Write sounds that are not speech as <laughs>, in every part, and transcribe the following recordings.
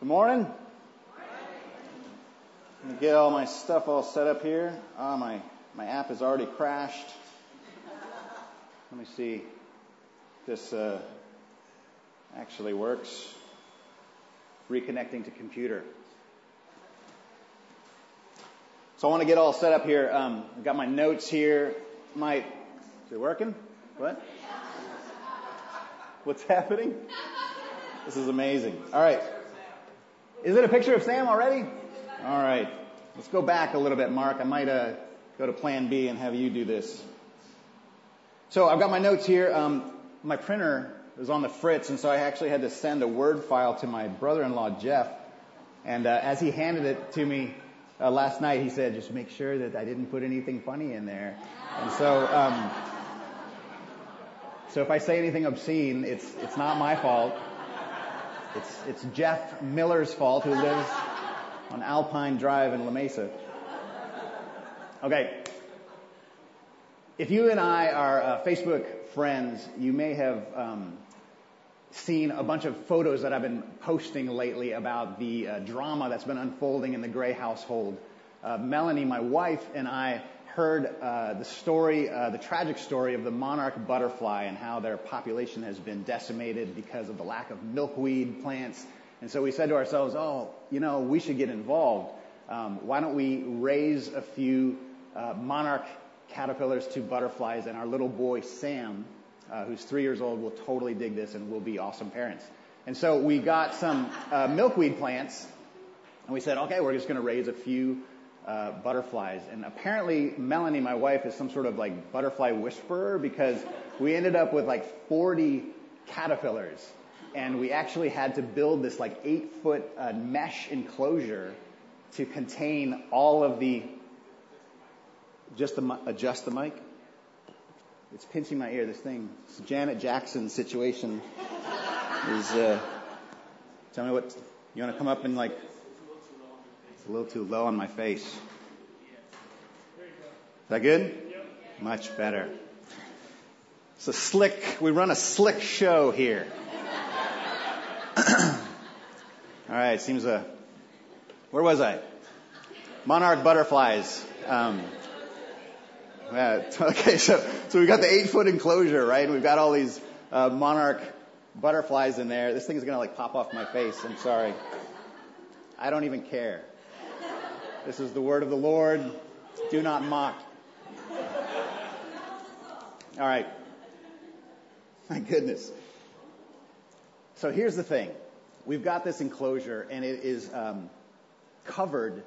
Good morning. Let me get all my stuff all set up here. Ah, my, my app has already crashed. Let me see this uh, actually works. Reconnecting to computer. So I want to get all set up here. Um, I've got my notes here. My, is it working? What? What's happening? This is amazing. All right. Is it a picture of Sam already? All right. Let's go back a little bit, Mark. I might uh, go to plan B and have you do this. So I've got my notes here. Um, my printer was on the fritz, and so I actually had to send a Word file to my brother-in-law, Jeff. And uh, as he handed it to me uh, last night, he said, just make sure that I didn't put anything funny in there. And so, um, so if I say anything obscene, it's, it's not my fault. It's, it's Jeff Miller's fault who lives on Alpine Drive in La Mesa. Okay. If you and I are uh, Facebook friends, you may have um, seen a bunch of photos that I've been posting lately about the uh, drama that's been unfolding in the Gray household. Uh, Melanie, my wife, and I heard uh, the story, uh, the tragic story of the monarch butterfly and how their population has been decimated because of the lack of milkweed plants. And so we said to ourselves, oh, you know, we should get involved. Um, why don't we raise a few uh, monarch caterpillars to butterflies and our little boy Sam, who's three years old, will totally dig this and will be awesome parents. And so we got some milkweed plants and we said, okay, we're just going to raise a few uh, butterflies. And apparently, Melanie, my wife, is some sort of like butterfly whisperer because we ended up with like 40 caterpillars. And we actually had to build this like eight foot uh, mesh enclosure to contain all of the. Just the, adjust the mic. It's pinching my ear. This thing, this Janet Jackson situation is. Uh, tell me what you want to come up and like a little too low on my face. Is that good? Much better. It's a slick, we run a slick show here. <coughs> All right, seems a, where was I? Monarch butterflies. Um, yeah, <laughs> okay, so, so we've got the eight foot enclosure, right? And we've got all these uh, monarch butterflies in there. This thing is going to like pop off my face. I'm sorry. I don't even care. This is the word of the Lord. Do not mock. All right. My goodness. So here's the thing. We've got this enclosure and it is um, covered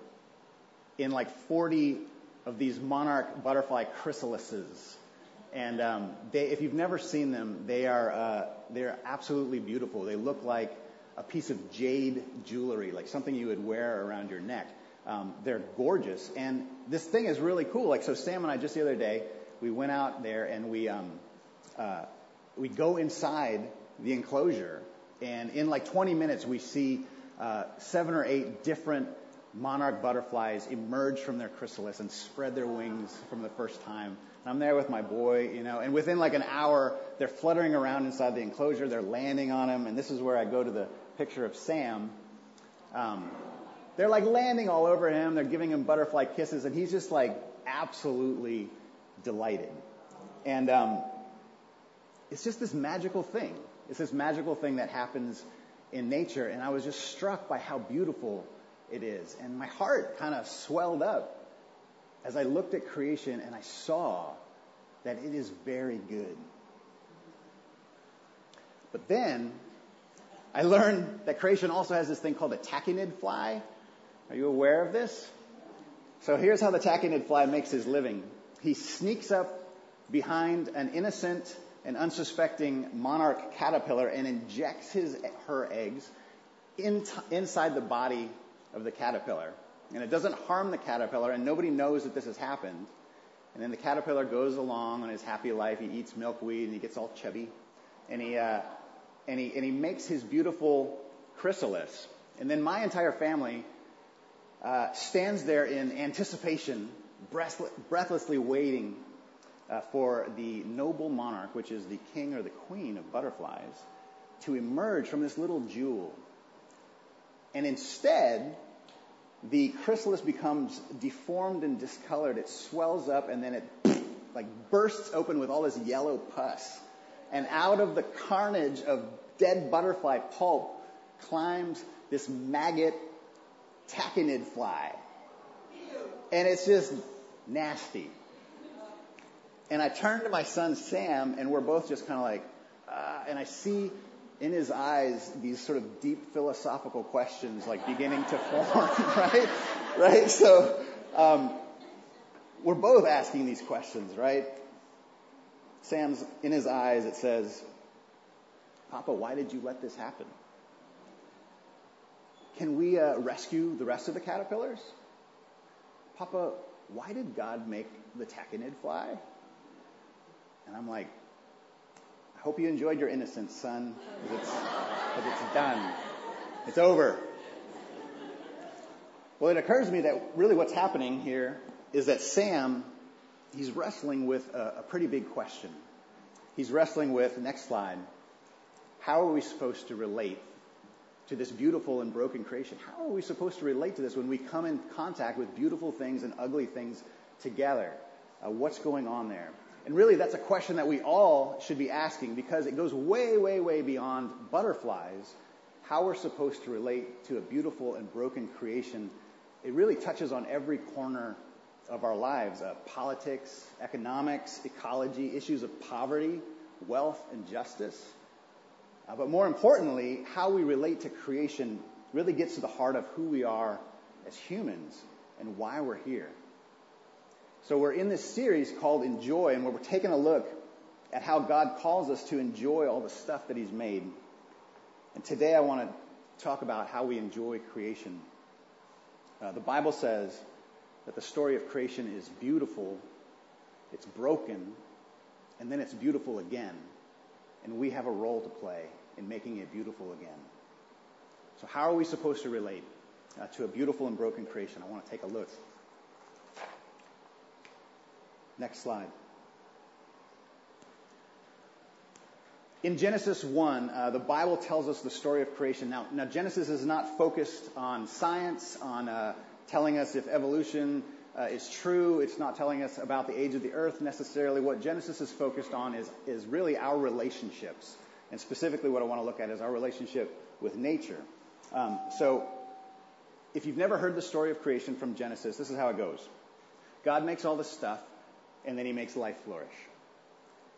in like 40 of these monarch butterfly chrysalises. And um, they, if you've never seen them, they are uh, they're absolutely beautiful. They look like a piece of jade jewelry, like something you would wear around your neck. Um, they're gorgeous, and this thing is really cool. Like so, Sam and I just the other day we went out there and we um, uh, we go inside the enclosure, and in like 20 minutes we see uh, seven or eight different monarch butterflies emerge from their chrysalis and spread their wings from the first time. And I'm there with my boy, you know, and within like an hour, they're fluttering around inside the enclosure. They're landing on him, and this is where I go to the picture of Sam. Um, they're like landing all over him. They're giving him butterfly kisses, and he's just like absolutely delighted. And um, it's just this magical thing. It's this magical thing that happens in nature, and I was just struck by how beautiful it is. And my heart kind of swelled up as I looked at creation and I saw that it is very good. But then I learned that creation also has this thing called a tachinid fly. Are you aware of this? So here's how the tachinid fly makes his living. He sneaks up behind an innocent and unsuspecting monarch caterpillar and injects his, her eggs in t- inside the body of the caterpillar. And it doesn't harm the caterpillar, and nobody knows that this has happened. And then the caterpillar goes along on his happy life. He eats milkweed and he gets all chubby. And he, uh, and he, and he makes his beautiful chrysalis. And then my entire family uh, stands there in anticipation, breathlessly waiting uh, for the noble monarch, which is the king or the queen of butterflies, to emerge from this little jewel. And instead, the chrysalis becomes deformed and discolored. It swells up and then it <clears throat> like bursts open with all this yellow pus. And out of the carnage of dead butterfly pulp climbs this maggot tachinid fly. And it's just nasty. And I turn to my son Sam, and we're both just kind of like, uh, and I see in his eyes these sort of deep philosophical questions like beginning to form, <laughs> right? Right? So, um, we're both asking these questions, right? Sam's in his eyes, it says, Papa, why did you let this happen? Can we uh, rescue the rest of the caterpillars? Papa, why did God make the tachinid fly? And I'm like, I hope you enjoyed your innocence, son, because it's, it's done. It's over. Well, it occurs to me that really what's happening here is that Sam, he's wrestling with a, a pretty big question. He's wrestling with, next slide, how are we supposed to relate to this beautiful and broken creation? How are we supposed to relate to this when we come in contact with beautiful things and ugly things together? Uh, what's going on there? And really, that's a question that we all should be asking because it goes way, way, way beyond butterflies. How we're supposed to relate to a beautiful and broken creation. It really touches on every corner of our lives uh, politics, economics, ecology, issues of poverty, wealth, and justice. Uh, but more importantly, how we relate to creation really gets to the heart of who we are as humans and why we're here. So we're in this series called Enjoy, and where we're taking a look at how God calls us to enjoy all the stuff that He's made. And today I want to talk about how we enjoy creation. Uh, the Bible says that the story of creation is beautiful, it's broken, and then it's beautiful again. And we have a role to play in making it beautiful again. So, how are we supposed to relate uh, to a beautiful and broken creation? I want to take a look. Next slide. In Genesis 1, uh, the Bible tells us the story of creation. Now, now Genesis is not focused on science, on uh, telling us if evolution is true. It's not telling us about the age of the earth necessarily. What Genesis is focused on is, is really our relationships. And specifically, what I want to look at is our relationship with nature. Um, so, if you've never heard the story of creation from Genesis, this is how it goes God makes all this stuff, and then he makes life flourish.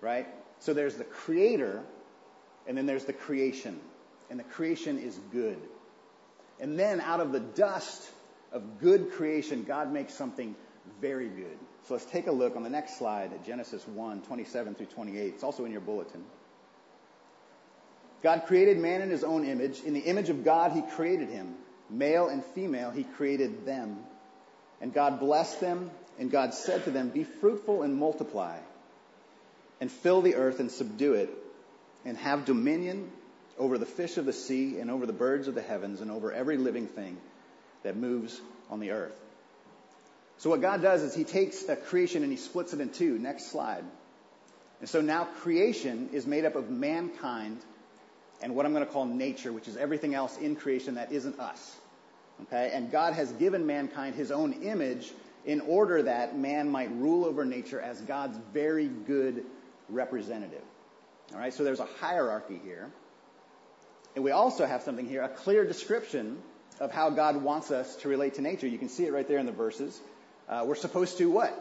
Right? So, there's the creator, and then there's the creation. And the creation is good. And then out of the dust of good creation, God makes something very good. So let's take a look on the next slide at Genesis 1, 27 through 28. It's also in your bulletin. God created man in his own image. In the image of God, he created him. Male and female, he created them. And God blessed them, and God said to them, Be fruitful and multiply, and fill the earth and subdue it, and have dominion over the fish of the sea, and over the birds of the heavens, and over every living thing that moves on the earth. So what God does is he takes a creation and he splits it in two. Next slide. And so now creation is made up of mankind and what I'm going to call nature, which is everything else in creation that isn't us. Okay? And God has given mankind his own image in order that man might rule over nature as God's very good representative. All right? So there's a hierarchy here. And we also have something here, a clear description of how God wants us to relate to nature. You can see it right there in the verses. Uh, we're supposed to what?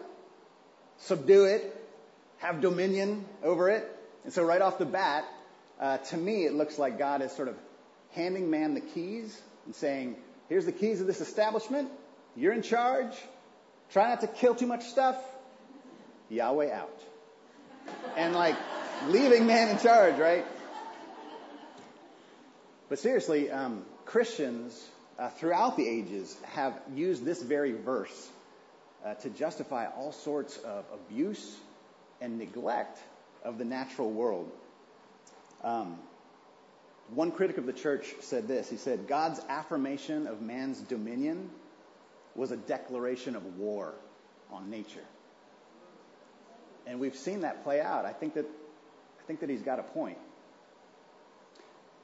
Subdue it, have dominion over it. And so right off the bat, uh, to me, it looks like God is sort of handing man the keys and saying, here's the keys of this establishment. You're in charge. Try not to kill too much stuff. Yahweh out. And like leaving man in charge, right? But seriously, um, Christians uh, throughout the ages have used this very verse uh, to justify all sorts of abuse and neglect of the natural world. Um, one critic of the church said this. He said, God's affirmation of man's dominion was a declaration of war on nature. And we've seen that play out. I think that, I think that he's got a point.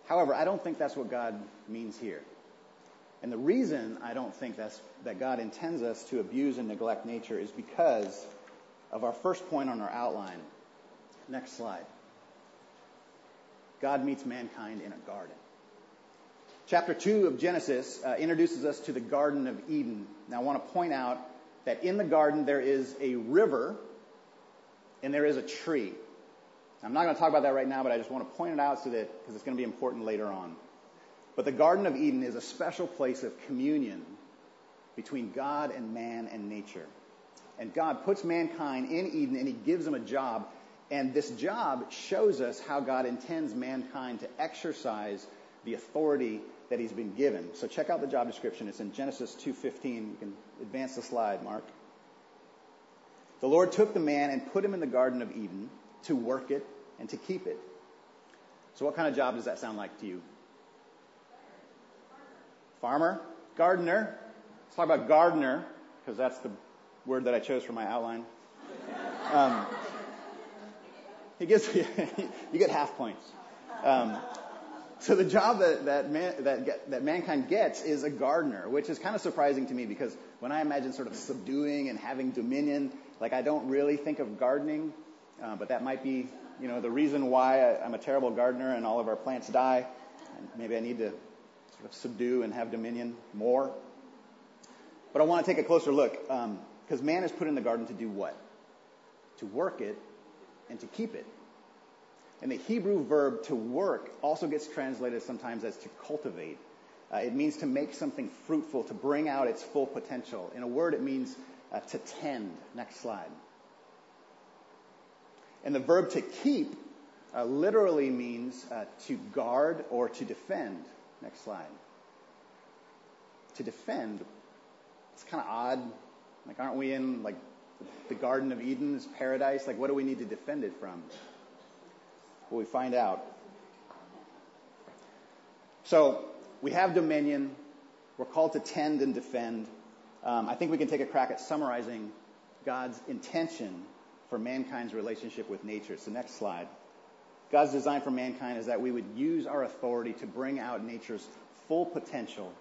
However, I don't think that's what God means here. And the reason I don't think that's, that God intends us to abuse and neglect nature is because of our first point on our outline. Next slide. God meets mankind in a garden. Chapter 2 of Genesis uh, introduces us to the Garden of Eden. Now, I want to point out that in the garden there is a river and there is a tree. I'm not going to talk about that right now, but I just want to point it out so that, because it's going to be important later on. But the Garden of Eden is a special place of communion between God and man and nature. And God puts mankind in Eden and he gives them a job. And this job shows us how God intends mankind to exercise the authority that he's been given. So check out the job description. It's in Genesis 2:15. You can advance the slide, Mark. The Lord took the man and put him in the garden of Eden to work it and to keep it. So what kind of job does that sound like to you? Farmer, gardener. Let's talk about gardener because that's the word that I chose for my outline. Um, he gets <laughs> you get half points. Um, so the job that that, man, that that mankind gets is a gardener, which is kind of surprising to me because when I imagine sort of subduing and having dominion, like I don't really think of gardening, uh, but that might be you know the reason why I, I'm a terrible gardener and all of our plants die. Maybe I need to sort of subdue and have dominion more. But I want to take a closer look because um, man is put in the garden to do what? To work it and to keep it. And the Hebrew verb to work also gets translated sometimes as to cultivate. Uh, it means to make something fruitful, to bring out its full potential. In a word, it means uh, to tend. Next slide. And the verb to keep uh, literally means uh, to guard or to defend. Next slide. To defend, it's kind of odd. Like, aren't we in like the Garden of Eden's paradise? Like, what do we need to defend it from? Well, we find out. So, we have dominion. We're called to tend and defend. Um, I think we can take a crack at summarizing God's intention for mankind's relationship with nature. So next slide. God's design for mankind is that we would use our authority to bring out nature's full potential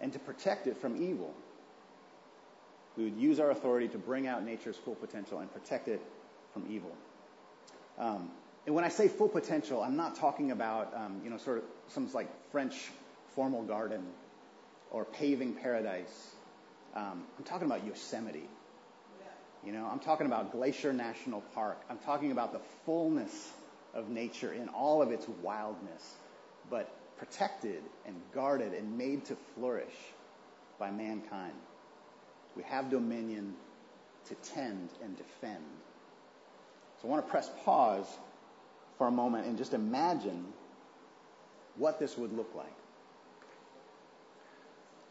and to protect it from evil. We would use our authority to bring out nature's full potential and protect it from evil. Um, and when I say full potential, I'm not talking about, um, you know, sort of some like French formal garden or paving paradise. Um, I'm talking about Yosemite. You know, I'm talking about Glacier National Park. I'm talking about the fullness of nature in all of its wildness, but protected and guarded and made to flourish by mankind. We have dominion to tend and defend. So I want to press pause for a moment and just imagine what this would look like.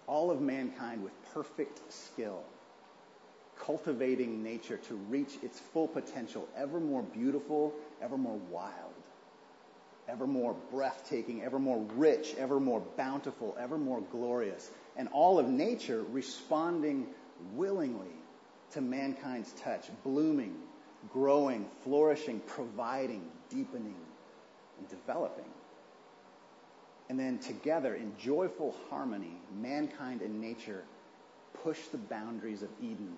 All of mankind with perfect skill, cultivating nature to reach its full potential, ever more beautiful, ever more wild, ever more breathtaking, ever more rich, ever more bountiful, ever more glorious, and all of nature responding willingly to mankind's touch, blooming, growing, flourishing, providing, deepening, and developing. And then together, in joyful harmony, mankind and nature push the boundaries of Eden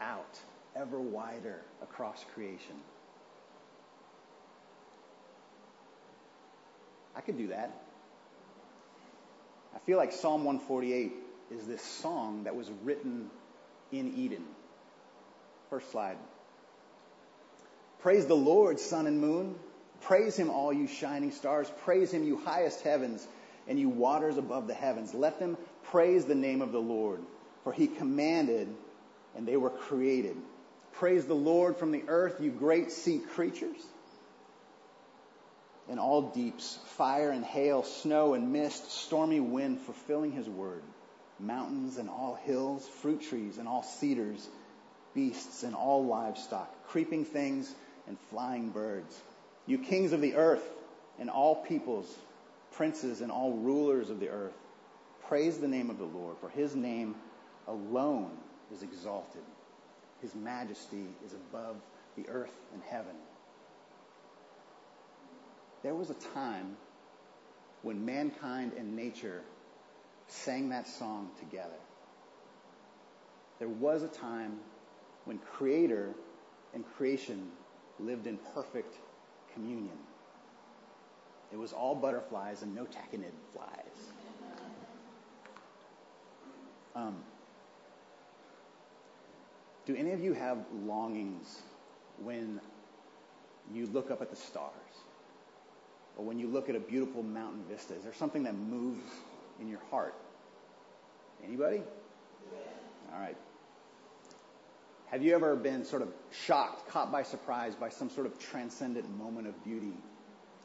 out ever wider across creation. I could do that. I feel like Psalm 148 is this song that was written in Eden. First slide. Praise the Lord, sun and moon. Praise him, all you shining stars. Praise him, you highest heavens and you waters above the heavens. Let them praise the name of the Lord, for he commanded and they were created. Praise the Lord from the earth, you great sea creatures. In all deeps, fire and hail, snow and mist, stormy wind fulfilling his word, mountains and all hills, fruit trees and all cedars, beasts and all livestock, creeping things and flying birds. You kings of the earth and all peoples, princes and all rulers of the earth, praise the name of the Lord, for his name alone is exalted. His majesty is above the earth and heaven. There was a time when mankind and nature sang that song together. There was a time when Creator and creation lived in perfect communion. It was all butterflies and no tachinid flies. Um, do any of you have longings when you look up at the stars? Or when you look at a beautiful mountain vista? Is there something that moves in your heart? Anybody? All right. Have you ever been sort of shocked, caught by surprise by some sort of transcendent moment of beauty?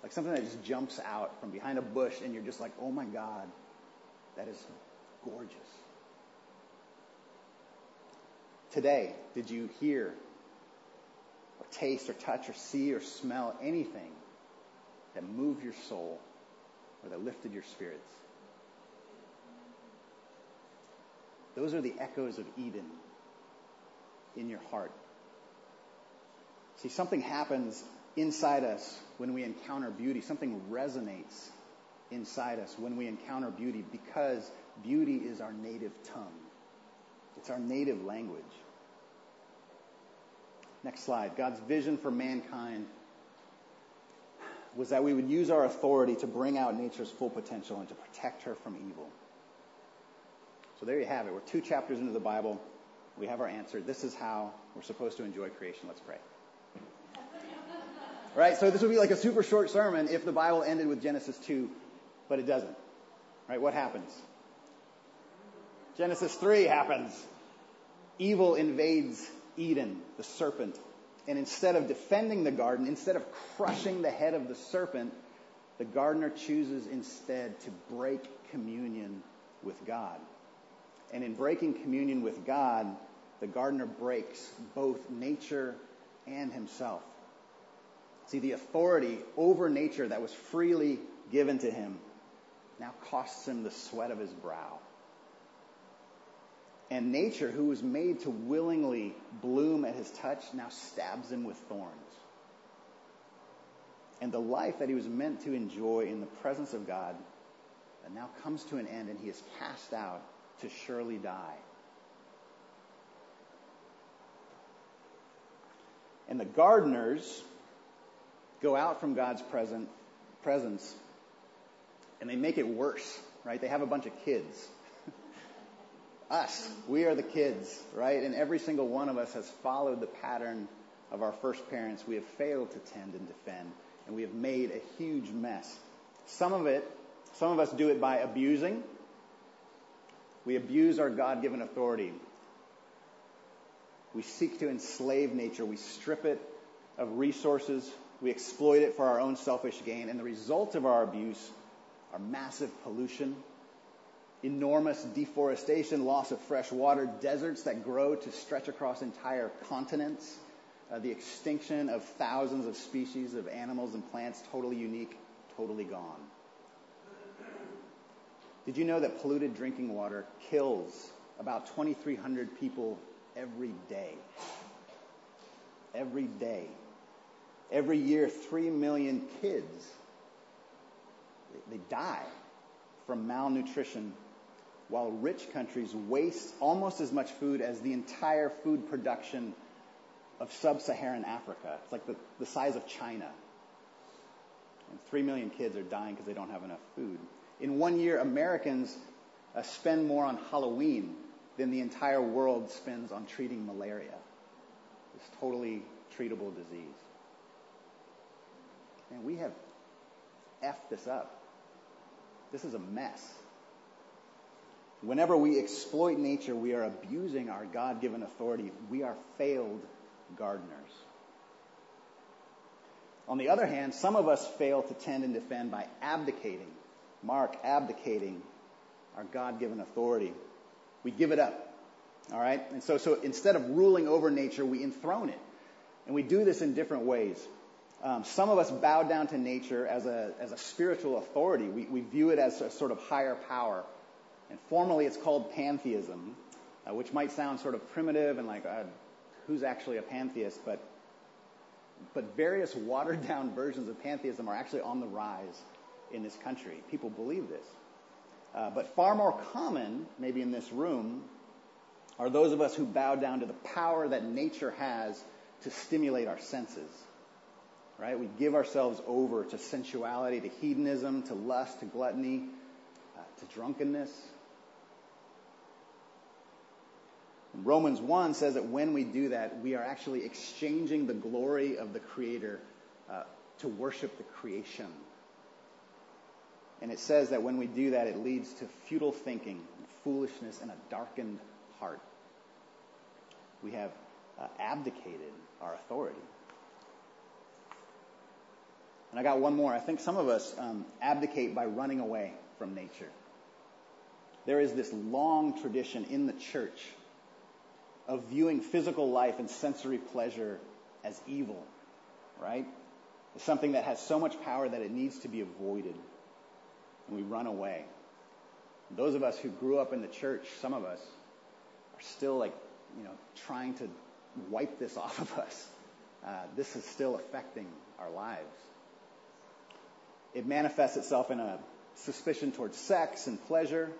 Like something that just jumps out from behind a bush and you're just like, oh my God, that is gorgeous. Today, did you hear or taste or touch or see or smell anything that moved your soul or that lifted your spirits? Those are the echoes of Eden in your heart. See, something happens inside us when we encounter beauty. Something resonates inside us when we encounter beauty because beauty is our native tongue. It's our native language. Next slide. God's vision for mankind was that we would use our authority to bring out nature's full potential and to protect her from evil. So there you have it. We're two chapters into the Bible. We have our answer. This is how we're supposed to enjoy creation. Let's pray. <laughs> Right? So this would be like a super short sermon if the Bible ended with Genesis 2, but it doesn't. Right? What happens? Genesis 3 happens. Evil invades Eden, the serpent. And instead of defending the garden, instead of crushing the head of the serpent, the gardener chooses instead to break communion with God. And in breaking communion with God, the gardener breaks both nature and himself. See, the authority over nature that was freely given to him now costs him the sweat of his brow. And nature, who was made to willingly bloom at his touch, now stabs him with thorns. And the life that he was meant to enjoy in the presence of God that now comes to an end, and he is cast out to surely die. And the gardeners go out from God's present, presence and they make it worse, right? They have a bunch of kids. Us, we are the kids, right? And every single one of us has followed the pattern of our first parents. We have failed to tend and defend, and we have made a huge mess. Some of it, some of us do it by abusing. We abuse our God given authority. We seek to enslave nature. We strip it of resources. We exploit it for our own selfish gain. And the result of our abuse are massive pollution, enormous deforestation, loss of fresh water, deserts that grow to stretch across entire continents, uh, the extinction of thousands of species of animals and plants, totally unique, totally gone. Did you know that polluted drinking water kills about 2,300 people every day? Every day. Every year, 3 million kids, they die from malnutrition while rich countries waste almost as much food as the entire food production of sub-Saharan Africa. It's like the, the size of China. And 3 million kids are dying because they don't have enough food. In one year, Americans uh, spend more on Halloween than the entire world spends on treating malaria. This totally treatable disease. And we have effed this up. This is a mess. Whenever we exploit nature, we are abusing our God given authority. We are failed gardeners. On the other hand, some of us fail to tend and defend by abdicating Mark abdicating our God given authority. We give it up. All right? And so, so instead of ruling over nature, we enthrone it. And we do this in different ways. Um, some of us bow down to nature as a, as a spiritual authority. We, we view it as a sort of higher power. And formally, it's called pantheism, uh, which might sound sort of primitive and like, uh, who's actually a pantheist? But, but various watered down <laughs> versions of pantheism are actually on the rise in this country. People believe this. Uh, but far more common, maybe in this room, are those of us who bow down to the power that nature has to stimulate our senses. Right? We give ourselves over to sensuality, to hedonism, to lust, to gluttony, uh, to drunkenness. Romans 1 says that when we do that, we are actually exchanging the glory of the Creator uh, to worship the creation. And it says that when we do that, it leads to futile thinking, foolishness, and a darkened heart. We have uh, abdicated our authority. And I got one more. I think some of us um, abdicate by running away from nature. There is this long tradition in the church of viewing physical life and sensory pleasure as evil, right? It's something that has so much power that it needs to be avoided. And we run away. Those of us who grew up in the church, some of us, are still like, you know, trying to wipe this <laughs> off of us. Uh, this is still affecting our lives. It manifests itself in a suspicion towards sex and pleasure,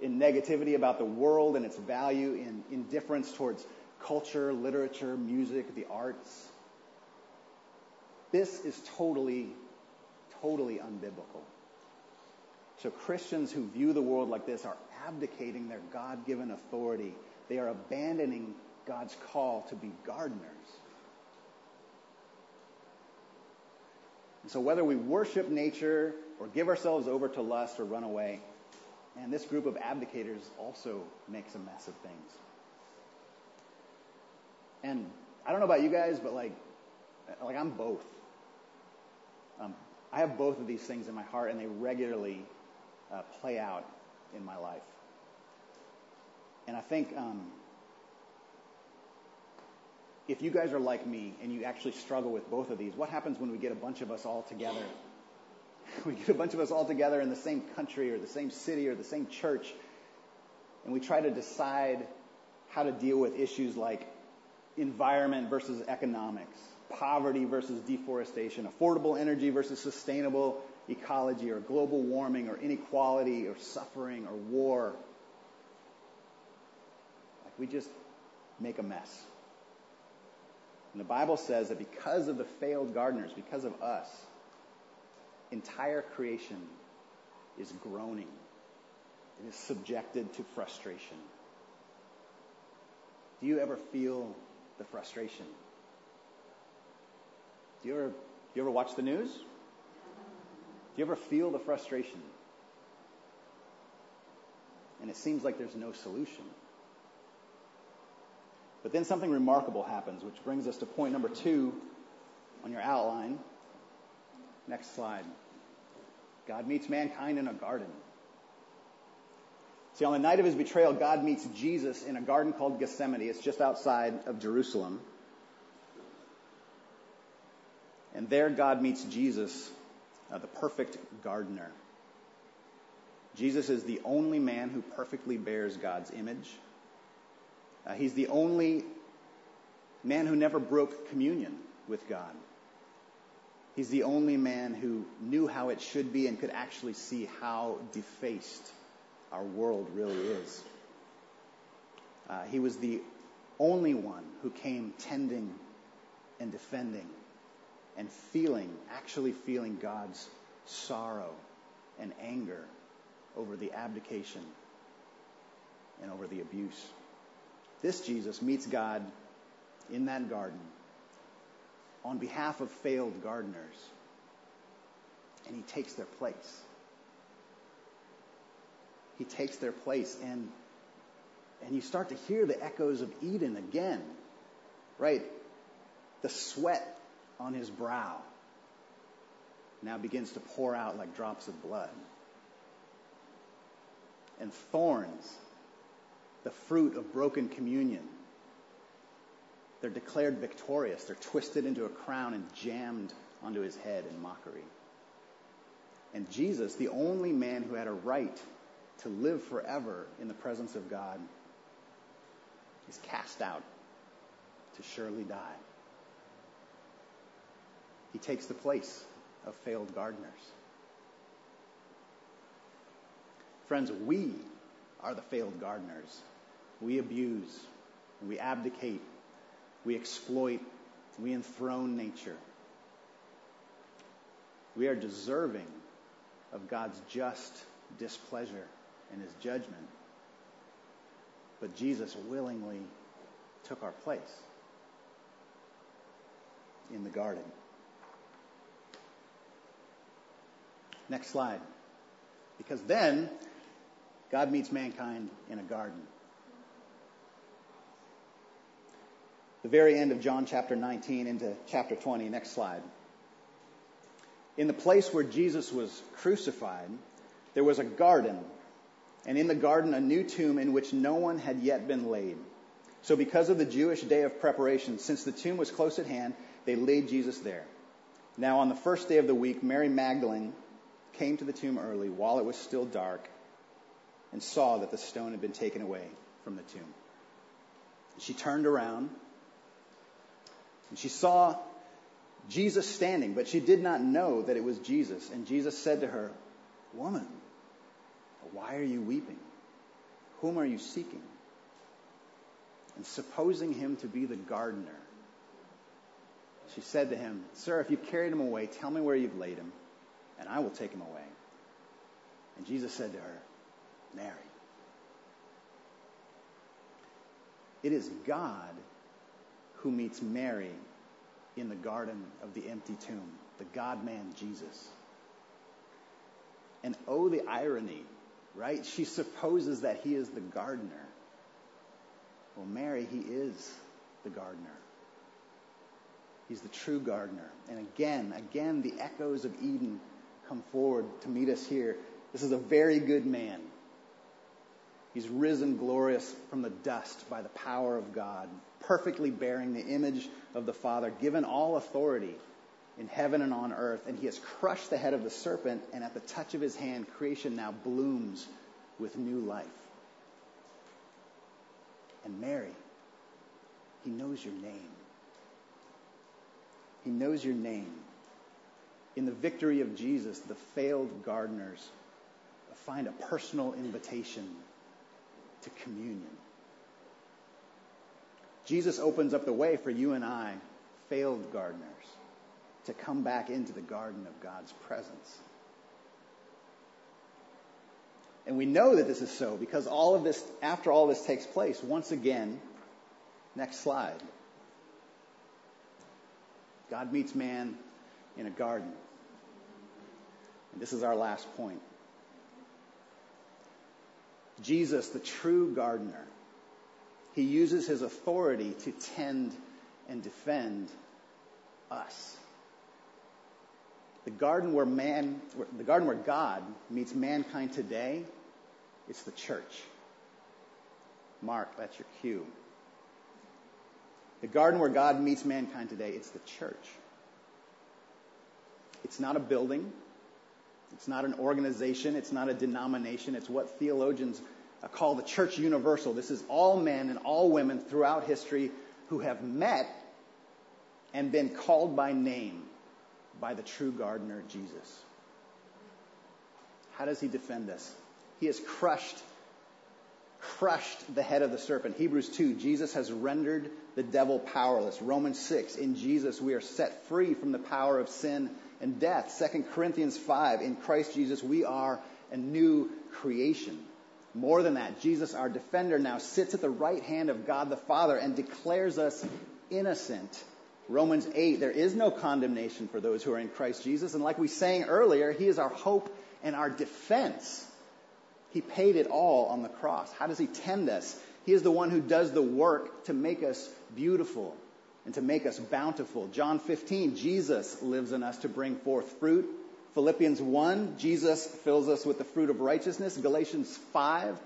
in negativity about the world and its value, in indifference towards culture, literature, music, the arts. This is totally, totally unbiblical. So Christians who view the world like this are abdicating their God given authority. They are abandoning God's call to be gardeners. And so whether we worship nature or give ourselves over to lust or run away, and this group of abdicators also makes a mess of things. And I don't know about you guys, but like, like I'm both. Um, I have both of these things in my heart, and they regularly uh, play out in my life. And I think um, if you guys are like me and you actually struggle with both of these, what happens when we get a bunch of us all together <laughs> we get a bunch of us all together in the same country or the same city or the same church, and we try to decide how to deal with issues like environment versus economics, poverty versus deforestation, affordable energy versus sustainable ecology, or global warming, or inequality, or suffering, or war. Like we just make a mess. And the Bible says that because of the failed gardeners, because of us, entire creation is groaning. It is subjected to frustration. Do you ever feel the frustration? Do you ever, you ever watch the news? Do you ever feel the frustration? And it seems like there's no solution. But then something remarkable happens, which brings us to point number two on your outline. Next slide. God meets mankind in a garden. See, on the night of his betrayal, God meets Jesus in a garden called Gethsemane. It's just outside of Jerusalem. And there, God meets Jesus, uh, the perfect gardener. Jesus is the only man who perfectly bears God's image. Uh, he's the only man who never broke communion with God. He's the only man who knew how it should be and could actually see how defaced our world really is. Uh, he was the only one who came tending and defending and feeling, actually feeling God's sorrow and anger over the abdication and over the abuse. This Jesus meets God in that garden on behalf of failed gardeners. And he takes their place. He takes their place and and you start to hear the echoes of Eden again. Right? The sweat on his brow now begins to pour out like drops of blood. And thorns, the fruit of broken communion, they're declared victorious. They're twisted into a crown and jammed onto his head in mockery. And Jesus, the only man who had a right to live forever in the presence of God, is cast out to surely die. He takes the place of failed gardeners. Friends, we are the failed gardeners. We abuse, we abdicate, we exploit, we enthrone nature. We are deserving of God's just displeasure and his judgment. But Jesus willingly took our place in the garden. Next slide. Because then God meets mankind in a garden. The very end of John chapter 19 into chapter 20. Next slide. In the place where Jesus was crucified, there was a garden, and in the garden a new tomb in which no one had yet been laid. So, because of the Jewish day of preparation, since the tomb was close at hand, they laid Jesus there. Now, on the first day of the week, Mary Magdalene came to the tomb early while it was still dark and saw that the stone had been taken away from the tomb. She turned around and she saw Jesus standing, but she did not know that it was Jesus. And Jesus said to her, Woman, why are you weeping? Whom are you seeking? And supposing him to be the gardener, she said to him, Sir, if you've carried him away, tell me where you've laid him, and I will take him away. And Jesus said to her, Mary. It is God who meets Mary in the garden of the empty tomb, the God man Jesus. And oh, the irony, right? She supposes that he is the gardener. Well, Mary, he is the gardener. He's the true gardener. And again, again, the echoes of Eden come forward to meet us here. This is a very good man. He's risen glorious from the dust by the power of God, perfectly bearing the image of the Father, given all authority in heaven and on earth. And he has crushed the head of the serpent, and at the touch of his hand, creation now blooms with new life. And Mary, he knows your name. He knows your name. In the victory of Jesus, the failed gardeners find a personal invitation to communion. Jesus opens up the way for you and I, failed gardeners, to come back into the garden of God's presence. And we know that this is so because all of this, after all this takes place, once again, next slide. God meets man in a garden. And this is our last point. Jesus, the true gardener, he uses his authority to tend and defend us. The garden where man, the garden where God meets mankind today, it's the church. Mark, that's your cue. The garden where God meets mankind today, it's the church. It's not a building. It's not an organization. It's not a denomination. It's what theologians call the church universal. This is all men and all women throughout history who have met and been called by name by the true gardener, Jesus. How does he defend this? He has crushed, crushed the head of the serpent. Hebrews 2, Jesus has rendered the devil powerless. Romans 6, in Jesus we are set free from the power of sin and death. 2 Corinthians 5, in Christ Jesus we are a new creation. More than that, Jesus, our defender, now sits at the right hand of God the Father and declares us innocent. Romans 8, there is no condemnation for those who are in Christ Jesus. And like we sang earlier, He is our hope and our defense. He paid it all on the cross. How does He tend us? He is the one who does the work to make us beautiful and to make us bountiful. John 15, Jesus lives in us to bring forth fruit. Philippians 1, Jesus fills us with the fruit of righteousness. Galatians 5,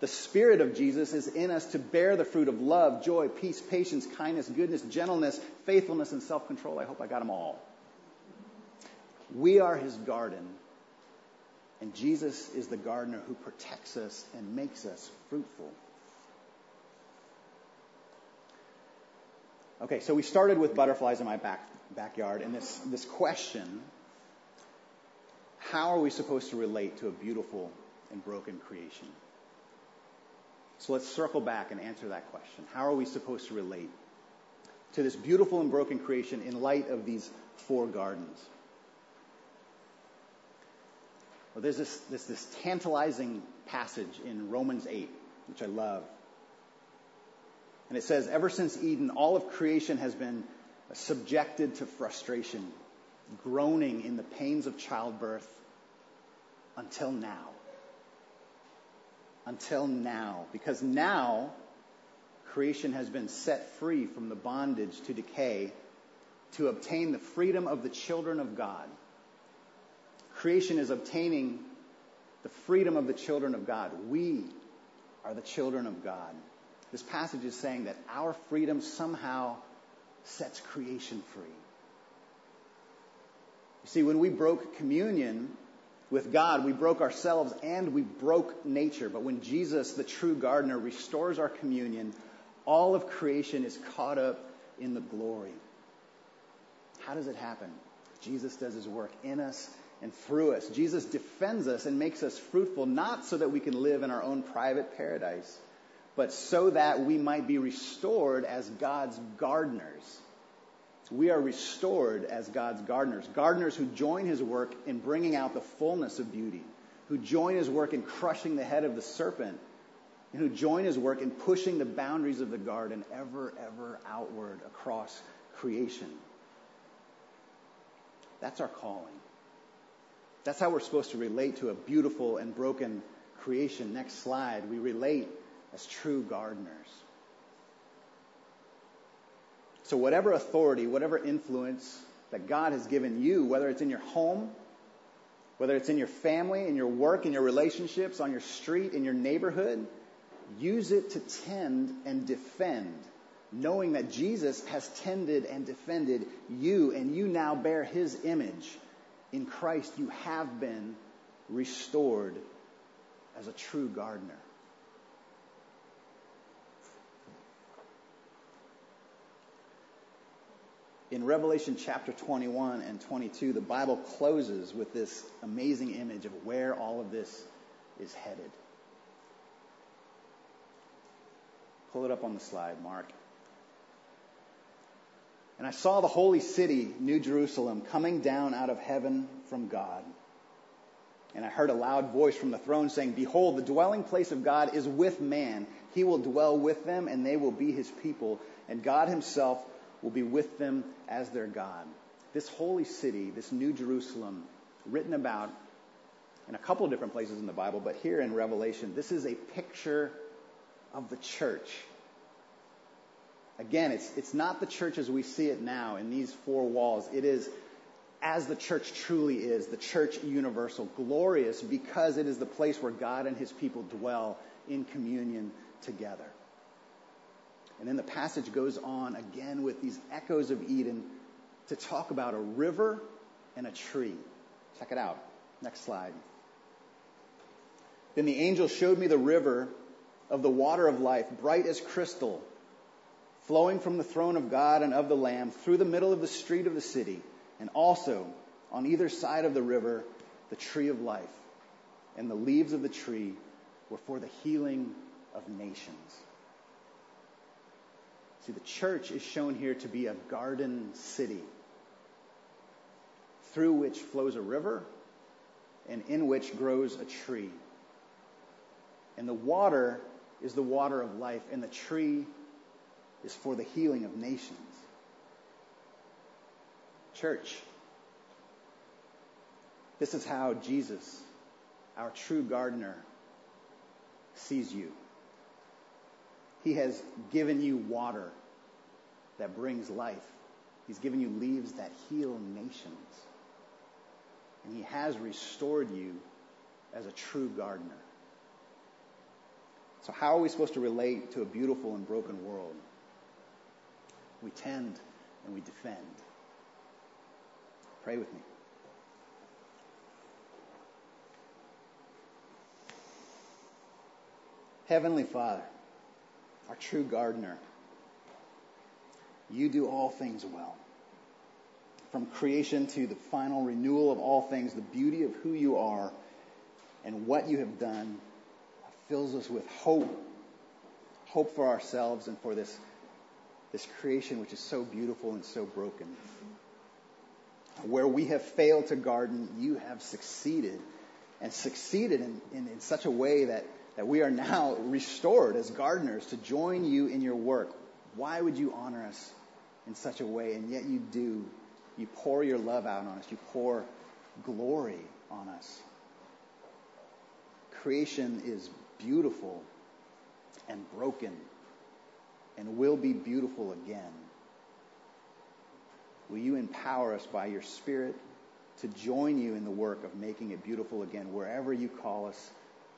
the Spirit of Jesus is in us to bear the fruit of love, joy, peace, patience, kindness, goodness, gentleness, faithfulness, and self control. I hope I got them all. We are His garden, and Jesus is the gardener who protects us and makes us fruitful. Okay, so we started with butterflies in my back, backyard, and this, this question how are we supposed to relate to a beautiful and broken creation. So let's circle back and answer that question. How are we supposed to relate to this beautiful and broken creation in light of these four gardens? Well, there's this, this, this tantalizing passage in Romans 8, which I love. And it says, Ever since Eden, all of creation has been subjected to frustration, groaning in the pains of childbirth until now. Until now. Because now, creation has been set free from the bondage to decay to obtain the freedom of the children of God creation is obtaining the freedom of the children of God. We are the children of God. This passage is saying that our freedom somehow sets creation free. You see, when we broke communion with God, we broke ourselves and we broke nature. But when Jesus, the true gardener, restores our communion, all of creation is caught up in the glory. How does it happen? Jesus does his work in us and through us. Jesus defends us and makes us fruitful, not so that we can live in our own private paradise, but so that we might be restored as God's gardeners. We are restored as God's gardeners, gardeners who join his work in bringing out the fullness of beauty, who join his work in crushing the head of the serpent, and who join his work in pushing the boundaries of the garden ever, ever outward across creation. That's our calling. That's how we're supposed to relate to a beautiful and broken creation. Next slide. We relate as true gardeners. So, whatever authority, whatever influence that God has given you, whether it's in your home, whether it's in your family, in your work, in your relationships, on your street, in your neighborhood, use it to tend and defend, knowing that Jesus has tended and defended you, and you now bear his image in Christ, you have been restored as a true gardener. In Revelation chapter 21 and 22, the Bible closes with this amazing image of where all of this is headed. Pull it up on the slide, Mark. And I saw the holy city, New Jerusalem, coming down out of heaven from God. And I heard a loud voice from the throne saying, Behold, the dwelling place of God is with man. He will dwell with them, and they will be his people. And God himself will be with them as their God. This holy city, this New Jerusalem, written about in a couple of different places in the Bible, but here in Revelation, this is a picture of the church. Again, it's, it's not the church as we see it now in these four walls. It is as the church truly is, the church universal, glorious because it is the place where God and his people dwell in communion together. And then the passage goes on again with these echoes of Eden to talk about a river and a tree. Check it out. Next slide. Then the angel showed me the river of the water of life, bright as crystal flowing from the throne of God and of the Lamb through the middle of the street of the city, and also on either side of the river, the tree of life. And the leaves of the tree were for the healing of nations. See, the church is shown here to be a garden city through which flows a river and in which grows a tree. And the water is the water of life, and the tree is for the healing of nations. Church, this is how Jesus, our true gardener, sees you. He has given you water that brings life. He's given you leaves that heal nations. And he has restored you as a true gardener. So how are we supposed to relate to a beautiful and broken world? we tend, and we defend. Pray with me. Heavenly Father, our true gardener, you do all things well. From creation to the final renewal of all things, the beauty of who you are and what you have done fills us with hope. Hope for ourselves and for this, this creation which is so beautiful and so broken. Where we have failed to garden, you have succeeded. And succeeded in, in, in such a way that, that we are now restored as gardeners to join you in your work. Why would you honor us in such a way? And yet you do. You pour your love out on us. You pour glory on us. Creation is beautiful and broken and will be beautiful again. Will you empower us by your Spirit to join you in the work of making it beautiful again wherever you call us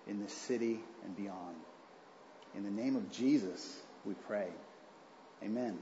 in this city and beyond? In the name of Jesus, we pray. Amen.